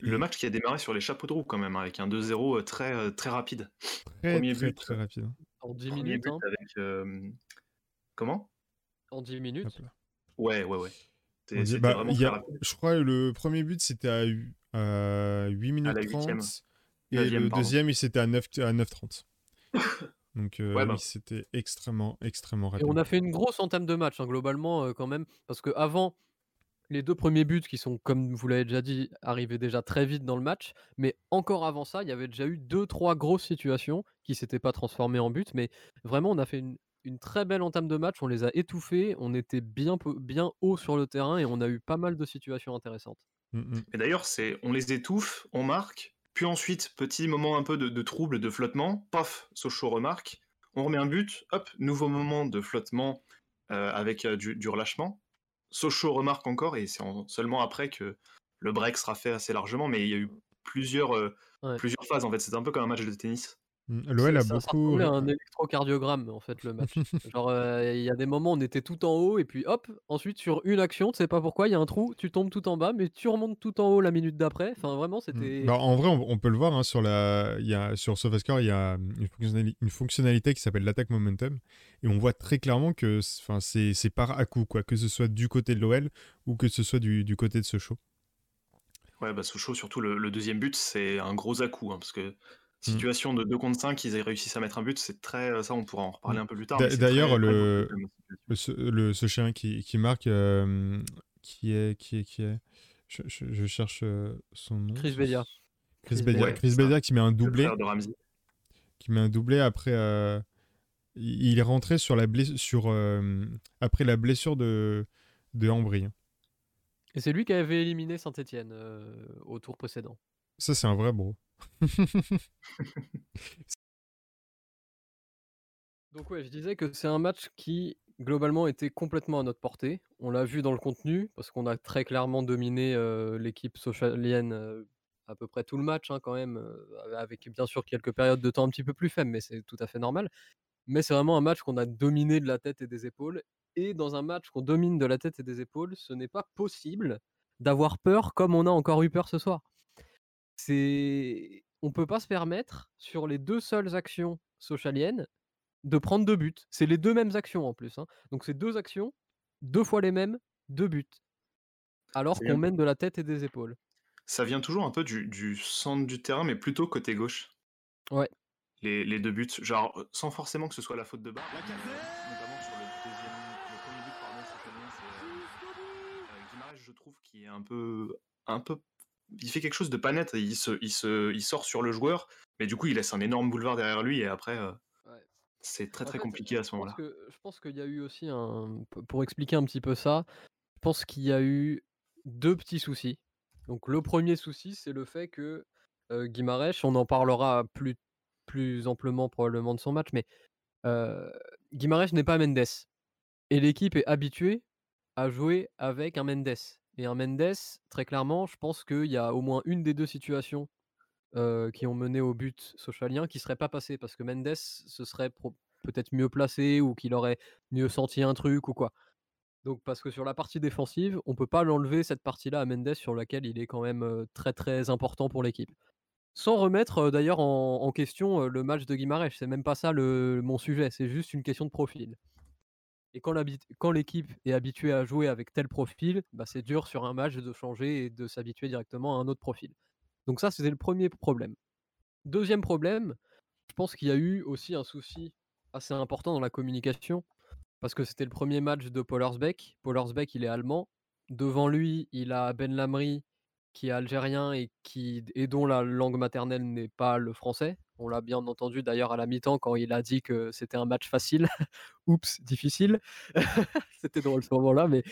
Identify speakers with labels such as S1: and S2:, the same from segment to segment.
S1: le match qui a démarré sur les chapeaux de roue quand même, avec un 2-0 très, très rapide.
S2: Très, Premier très, but, très rapide.
S3: En 10 minutes. Hein.
S1: Avec, Comment?
S3: En 10 minutes.
S1: Ouais, ouais, ouais.
S2: Bah, je crois que le premier but c'était à, 8 minutes 30 et le deuxième c'était à 9 à 9.30. Donc euh, bah. c'était extrêmement extrêmement rapide.
S3: Et on a fait une grosse entame de match hein, globalement euh, quand même parce que avant les deux premiers buts qui sont comme vous l'avez déjà dit arrivaient déjà très vite dans le match, mais encore avant ça il y avait déjà eu deux trois grosses situations qui s'étaient pas transformées en buts, mais vraiment on a fait une, une très belle entame de match, on les a étouffés, on était bien, bien haut sur le terrain et on a eu pas mal de situations intéressantes.
S1: Mmh, mmh. Et d'ailleurs, c'est on les étouffe, on marque, puis ensuite, petit moment un peu de, trouble, de flottement, paf, Sochaux remarque, on remet un but, hop, nouveau moment de flottement euh, avec euh, du, relâchement. Sochaux remarque encore, et c'est seulement après que le break sera fait assez largement, mais il y a eu plusieurs, euh, plusieurs phases en fait, c'était un peu comme un match de tennis.
S2: Mmh, L'OL a beaucoup.
S3: Ça un électrocardiogramme en fait le match. Genre euh, il y a des moments où on était tout en haut et puis hop, ensuite sur une action, tu sais pas pourquoi, il y a un trou, tu tombes tout en bas, mais tu remontes tout en haut la minute d'après. Enfin vraiment mmh. c'était.
S2: Bah, en vrai, on, peut le voir hein, sur la, il y a sur SofaScore, il y a une, fonctionnalité, qui s'appelle l'attaque momentum et on voit très clairement que, enfin c'est par à coup quoi, que ce soit du côté de l'OL ou que ce soit du, du côté de Sochaux.
S1: Ouais, bah Sochaux, surtout le, deuxième but, c'est un gros à coup, hein, parce que Mmh. Situation de 2 contre 5, ils réussissent à mettre un but, c'est très. Euh, ça, on pourra en reparler mmh. un peu plus tard.
S2: D'ailleurs, le, le, ce chien qui, qui marque, euh, qui est. Qui est, qui est je, je, cherche euh, son nom.
S3: Chris Bedia.
S2: Chris, Bedia, Chris Bedia qui met un doublé. Qui met un doublé après. il est rentré sur la blessure, après la blessure de, de Ambry.
S3: Et c'est lui qui avait éliminé Saint-Etienne au tour précédent.
S2: Ça, c'est un vrai bro.
S3: Donc ouais, je disais que c'est un match qui globalement était complètement à notre portée. On l'a vu dans le contenu parce qu'on a très clairement dominé l'équipe socialienne à peu près tout le match hein, quand même, avec bien sûr quelques périodes de temps un petit peu plus faibles, mais c'est tout à fait normal. Mais c'est vraiment un match qu'on a dominé de la tête et des épaules. Et dans un match qu'on domine de la tête et des épaules, ce n'est pas possible d'avoir peur comme on a encore eu peur ce soir c'est on peut pas se permettre sur les deux seules actions socialiennes de prendre deux buts. C'est les deux mêmes actions en plus. Hein. Donc c'est deux actions, deux fois les mêmes, deux buts. Alors qu'on mène de la tête et des épaules.
S1: Ça vient toujours un peu du, centre du terrain, mais plutôt côté gauche.
S3: Ouais.
S1: Les, deux buts, genre sans forcément que ce soit la faute de barre. Notamment sur le deuxième, le premier but, pardon, c'est euh, je trouve, qui est un peu, un peu il fait quelque chose de pas net. Il, se, il, se, il sort sur le joueur, mais du coup, il laisse un énorme boulevard derrière lui et après, euh, c'est très très compliqué à ce moment-là.
S3: Je pense qu'il y a eu aussi un. Pour expliquer un petit peu ça, je pense qu'il y a eu deux petits soucis. Donc, le premier souci, c'est le fait que euh, on en parlera plus, plus amplement probablement de son match, mais euh, n'est pas Mendes. Et l'équipe est habituée à jouer avec un Mendes. Et un Mendes, très clairement, je pense qu'il y a au moins une des deux situations qui ont mené au but socialien qui ne serait pas passé parce que Mendes se serait peut-être mieux placé ou qu'il aurait mieux senti un truc ou quoi. Donc parce que sur la partie défensive, on peut pas l'enlever cette partie-là à Mendes sur laquelle il est quand même très très important pour l'équipe. Sans remettre d'ailleurs en, question le match de Guimarães, c'est même pas ça le, mon sujet, c'est juste une question de profil. Et quand l'équipe est habituée à jouer avec tel profil, bah c'est dur sur un match de changer et de s'habituer directement à un autre profil. Donc ça, c'était le premier problème. Deuxième problème, je pense qu'il y a eu aussi un souci assez important dans la communication, parce que c'était le premier match de Paul Horsbeck. Paul Horsbeck, il est allemand. Devant lui, il a Ben Lamry, qui est algérien et, dont la langue maternelle n'est pas le français. On l'a bien entendu d'ailleurs à la mi-temps quand il a dit que c'était un match facile. Oups, difficile. c'était drôle ce moment-là, mais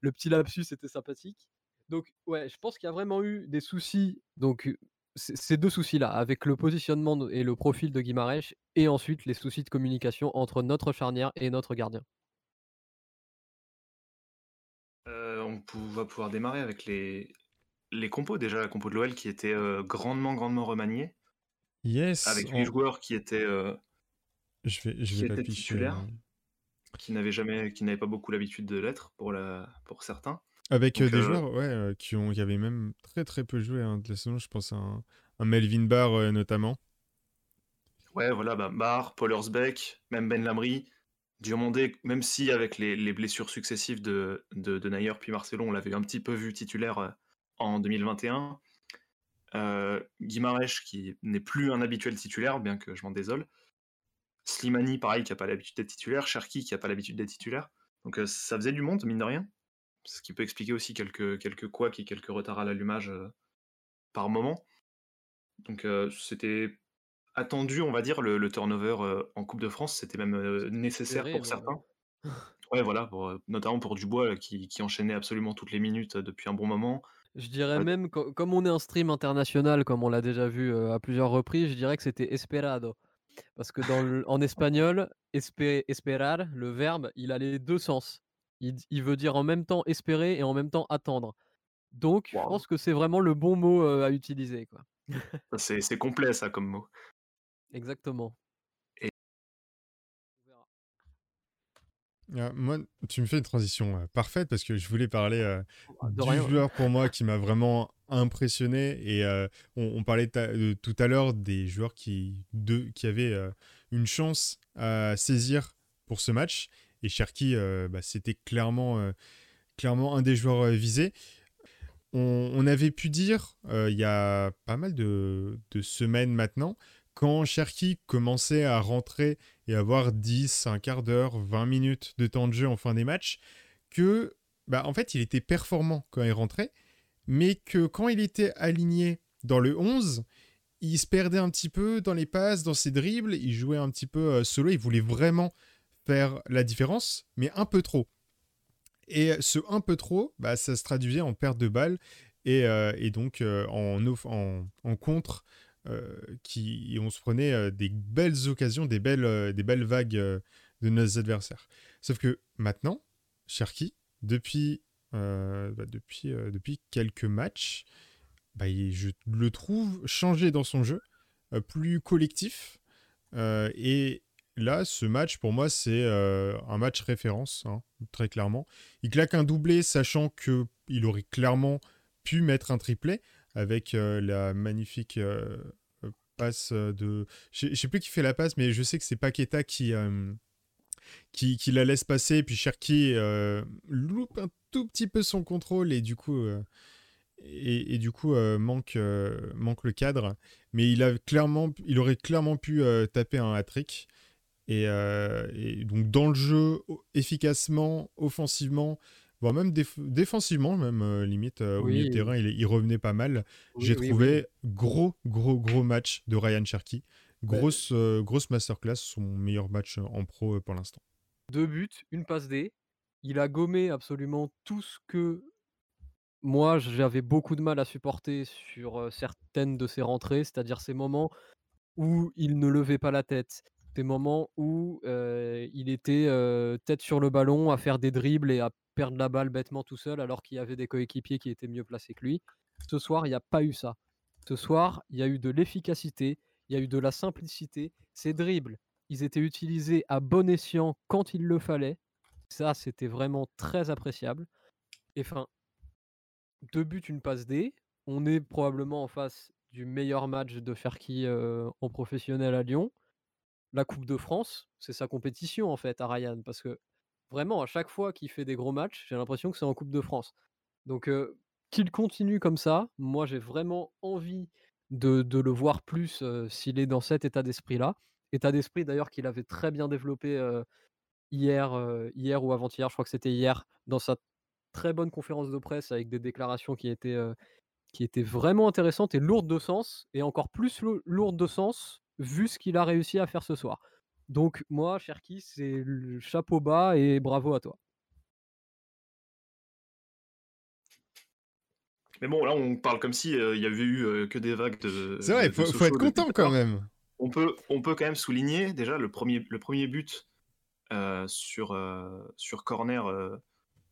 S3: le petit lapsus était sympathique. Donc ouais, je pense qu'il y a vraiment eu des soucis. Donc ces deux soucis-là, avec le positionnement et le profil de Guimarães, et ensuite les soucis de communication entre notre charnière et notre gardien.
S1: Euh, on va pouvoir démarrer avec les, compos déjà, la compo de l'OL qui était euh, grandement, grandement remaniée.
S2: Yes.
S1: Avec les joueurs qui étaient, euh,
S2: je vais, je vais
S1: titulaires, qui n'avaient jamais, qui n'avaient pas beaucoup l'habitude de l'être pour la, pour certains.
S2: Avec
S1: Donc,
S2: des
S1: euh,
S2: joueurs ouais, euh, qui, ont, qui avaient même très très peu joué hein, de la saison. Je pense à un, un Melvin Barr euh, notamment.
S1: Ouais, voilà, bah, Barr, Paul même Ben Lamry, Diomandé, même si avec les, les blessures successives de, de, de Nayer puis Marcelo, on l'avait un petit peu vu titulaire euh, en 2021. Euh, Guimarães, qui n'est plus un habituel titulaire, bien que je m'en désole. Slimani, pareil, qui n'a pas l'habitude d'être titulaire. Cherki, qui n'a pas l'habitude d'être titulaire. Donc euh, ça faisait du monde, mine de rien. Ce qui peut expliquer aussi quelques, quelques couacs et quelques retards à l'allumage euh, par moment. Donc euh, c'était attendu, on va dire, le, le turnover en Coupe de France. C'était même nécessaire pour certains. Ouais, voilà, pour, notamment pour Dubois, qui, qui enchaînait absolument toutes les minutes depuis un bon moment.
S3: Je dirais
S1: Ouais.
S3: même, co- comme on est un stream international, comme on l'a déjà vu euh, à plusieurs reprises, je dirais que c'était esperado. Parce que dans le- en espagnol, espe- esperar, le verbe, il a les deux sens. Il, veut dire en même temps espérer et en même temps attendre. Donc, je pense que c'est vraiment le bon mot euh, à utiliser. Quoi.
S1: C'est complet, ça, comme mot.
S3: Exactement.
S1: Et-
S3: On verra.
S2: Ah, moi, tu me fais une transition euh, parfaite parce que je voulais parler euh,
S3: Ah,
S2: du
S3: rien.
S2: joueur pour moi qui m'a vraiment impressionné. Et euh, on, on parlait de- tout à l'heure des joueurs qui, de- qui avaient euh, une chance à saisir pour ce match. Et Cherki, euh, bah, c'était clairement, euh, clairement un des joueurs euh, visés. On, on avait pu dire euh, il y a pas mal de, de semaines maintenant, quand Cherki commençait à rentrer et avoir 10, un quart d'heure, 20 minutes de temps de jeu en fin des matchs, que bah, en fait il était performant quand il rentrait, mais que quand il était aligné dans le 11, il se perdait un petit peu dans les passes, dans ses dribbles, il jouait un petit peu euh, solo, il voulait vraiment faire la différence, mais un peu trop. Et ce un peu trop, bah, ça se traduisait en perte de balles et, euh, et donc euh, en, en, contre, qui, et on se prenait euh, des belles occasions, des belles, euh, des belles vagues euh, de nos adversaires. Sauf que maintenant, Cherki, depuis, euh, bah, depuis, euh, depuis quelques matchs, bah, je le trouve changé dans son jeu, euh, plus collectif. euh, et là, ce match, pour moi, c'est euh, un match référence, hein, très clairement. Il claque un doublé, sachant que il aurait clairement pu mettre un triplé avec euh, la magnifique euh, euh, passe de. Je sais- plus qui fait la passe, mais je sais que c'est Paqueta qui, qui, la laisse passer. Puis Cherki loupe un tout petit peu son contrôle et du coup. et, et du coup manque, manque le cadre. Mais il, a clairement, il aurait clairement pu taper un hat-trick. Et, et donc dans le jeu, efficacement, offensivement, voire même déf- défensivement, même euh, limite euh, au milieu de terrain, il, il revenait pas mal.
S3: Oui,
S2: J'ai
S3: oui,
S2: trouvé gros, gros, gros match de Ryan Cherky.
S3: Bah,
S2: Grosse, euh, grosse masterclass, son meilleur match en pro pour l'instant.
S3: Deux buts, une passe D. Il a gommé absolument tout ce que moi j'avais beaucoup de mal à supporter sur certaines de ses rentrées, c'est-à-dire ces moments où il ne levait pas la tête, des moments où il était tête sur le ballon à faire des dribbles et à perdre la balle bêtement tout seul alors qu'il y avait des coéquipiers qui étaient mieux placés que lui. Ce soir, il n'y a pas eu ça. Ce soir, il y a eu de l'efficacité, il y a eu de la simplicité. Ces dribbles, ils étaient utilisés à bon escient quand il le fallait. Ça, c'était vraiment très appréciable. Et enfin, deux buts, une passe D. On est probablement en face du meilleur match de Ferki en professionnel à Lyon. La Coupe de France, c'est sa compétition en fait à Ryan, parce que vraiment à chaque fois qu'il fait des gros matchs, j'ai l'impression que c'est en Coupe de France. Donc qu'il continue comme ça, moi j'ai vraiment envie de, le voir plus s'il est dans cet état d'esprit-là. État d'esprit d'ailleurs qu'il avait très bien développé hier, hier ou avant-hier, je crois que c'était hier, dans sa très bonne conférence de presse avec des déclarations qui étaient, qui étaient vraiment intéressantes et lourdes de sens, et encore plus lou- lourdes de sens vu ce qu'il a réussi à faire ce soir. Donc moi, Cherki, c'est le chapeau bas et bravo à toi.
S1: Mais bon, là, on parle comme si euh, il y avait eu euh, que des vagues de.
S2: C'est vrai,
S1: de-
S2: il faut, être content quand même.
S1: On peut, on peut quand même souligner déjà le premier, le premier but euh, sur, euh, sur corner euh,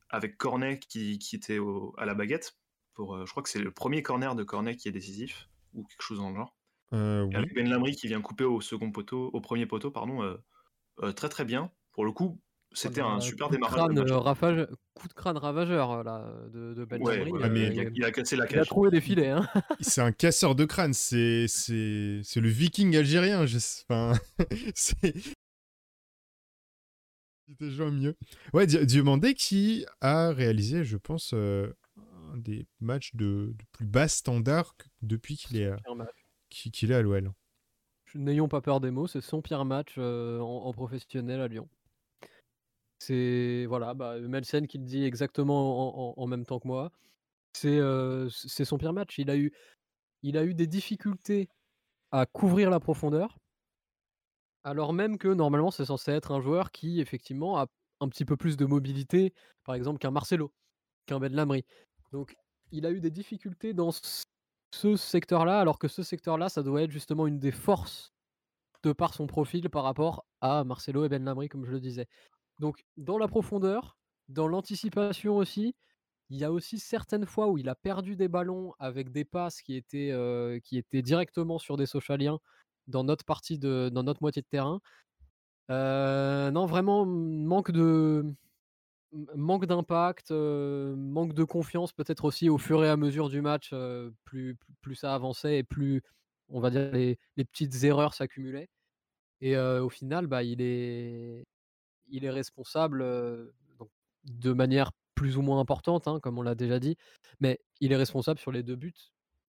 S1: avec Cornet qui, qui était au- à la baguette. Pour, euh, je crois que c'est le premier corner de Cornet qui est décisif ou quelque chose dans le genre.
S2: Euh,
S1: Et
S2: oui.
S1: avec Ben Lamry qui vient couper au second poteau, au premier poteau, pardon, euh, euh, très très bien. Pour le coup, c'était un
S3: là,
S1: super
S3: coup
S1: démarrage de
S3: crâne, coup de crâne ravageur, là, de de Ben
S1: Ouais,
S3: Lamry,
S1: ouais,
S2: Ah, mais
S1: il a
S3: il
S1: il a cassé la
S3: il a
S1: cage.
S3: trouvé des filets, hein.
S2: C'est un casseur de crâne, c'est c'est c'est le viking algérien, je sais enfin, c'est C'était genre mieux. Ouais, Di Diomandé qui a réalisé, je pense, un des matchs de de plus bas standard depuis qu'il est, qu'il est à l'OL.
S3: N'ayons pas peur des mots, c'est son pire match, heu, en professionnel à Lyon. C'est voilà, bah, Melsen qui le dit exactement en même temps que moi. C c'est son pire match. Il a eu il a eu des difficultés à couvrir la profondeur alors même que normalement c'est censé être un joueur qui effectivement a un petit peu plus de mobilité, par exemple qu'un Marcelo, qu'un Ben Lamry. Donc il a eu des difficultés dans ce secteur-là, alors que ce secteur-là, ça doit être justement une des forces de par son profil par rapport à Marcelo et Ben Lamry comme je le disais. Donc dans la profondeur, dans l'anticipation aussi, il y a aussi certaines fois où il a perdu des ballons avec des passes qui étaient, heu, qui étaient directement sur des Sochaliens dans notre partie de dans notre moitié de terrain. Heu, non vraiment manque de manque d'impact, manque de confiance peut-être aussi au fur et à mesure du match, plus plus ça avançait et plus on va dire les les petites erreurs s'accumulaient et au final, bah, il est il est responsable, de manière plus ou moins importante, hein, comme on l'a déjà dit, mais il est responsable sur les 2 buts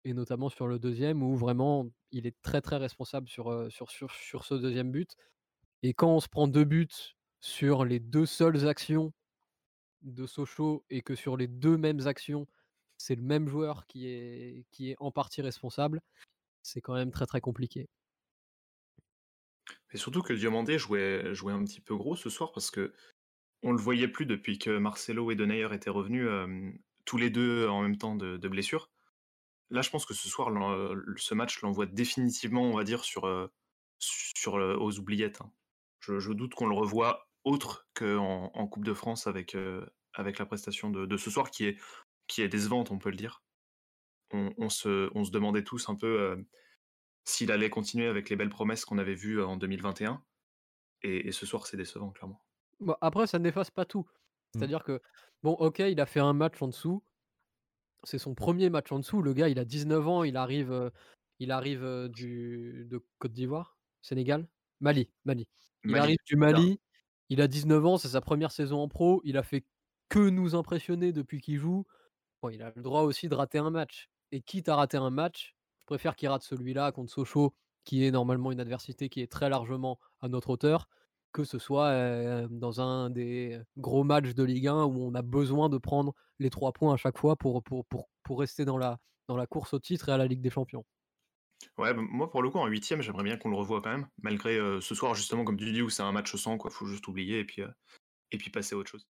S3: et notamment sur le 2e où vraiment il est très, très responsable sur, sur sur sur ce 2e but et quand on se prend 2 buts sur les 2 seules actions de Sochaux et que sur les 2 mêmes actions, c'est le même joueur qui est qui est en partie responsable, c'est quand même très, très compliqué.
S1: Et surtout que Diomandé jouait jouait un petit peu gros ce soir parce qu'on le voyait plus depuis que Marcelo et Denayer étaient revenus, tous les 2 en même temps de blessure. Là, je pense que ce soir, ce match l'envoie définitivement, on va dire, sur, sur, aux oubliettes, hein. Je je doute qu'on le revoie autre qu'en en coupe de France avec, heu, avec la prestation de de ce soir qui est qui est décevante, on peut le dire. On on se on se demandait tous un peu, heu, s'il allait continuer avec les belles promesses qu'on avait vues en 2021 et et ce soir, c'est décevant, clairement.
S3: Après ça n'efface pas tout.
S2: Mmh.
S3: C'est-à-dire que, bon, OK, il a fait un match en dessous. C'est son 1er match en dessous. Le gars, il a 19 ans, il arrive, heu, il arrive, du de Côte d'Ivoire? Sénégal? Mali, Mali. Il
S1: Mali,
S3: arrive du. Mali, il a 19 ans, c'est sa 1re saison en pro, il a fait que nous impressionner depuis qu'il joue. Il a le droit aussi de rater un match et quitte à rater un match, je préfère qu'il rate celui-là contre Sochaux, qui est normalement une adversité qui est très largement à notre hauteur, que ce soit, heu, dans un des gros matchs de Ligue 1 où on a besoin de prendre les 3 points à chaque fois pour pour pour pour rester dans la dans la course au titre et à la Ligue des champions.
S1: Ouais, moi, pour le coup, en 8e, j'aimerais bien qu'on le revoie quand même, malgré, ce soir, justement, comme tu dis, où c'est un match sans, quoi. Faut juste oublier et puis, et puis passer à autre chose.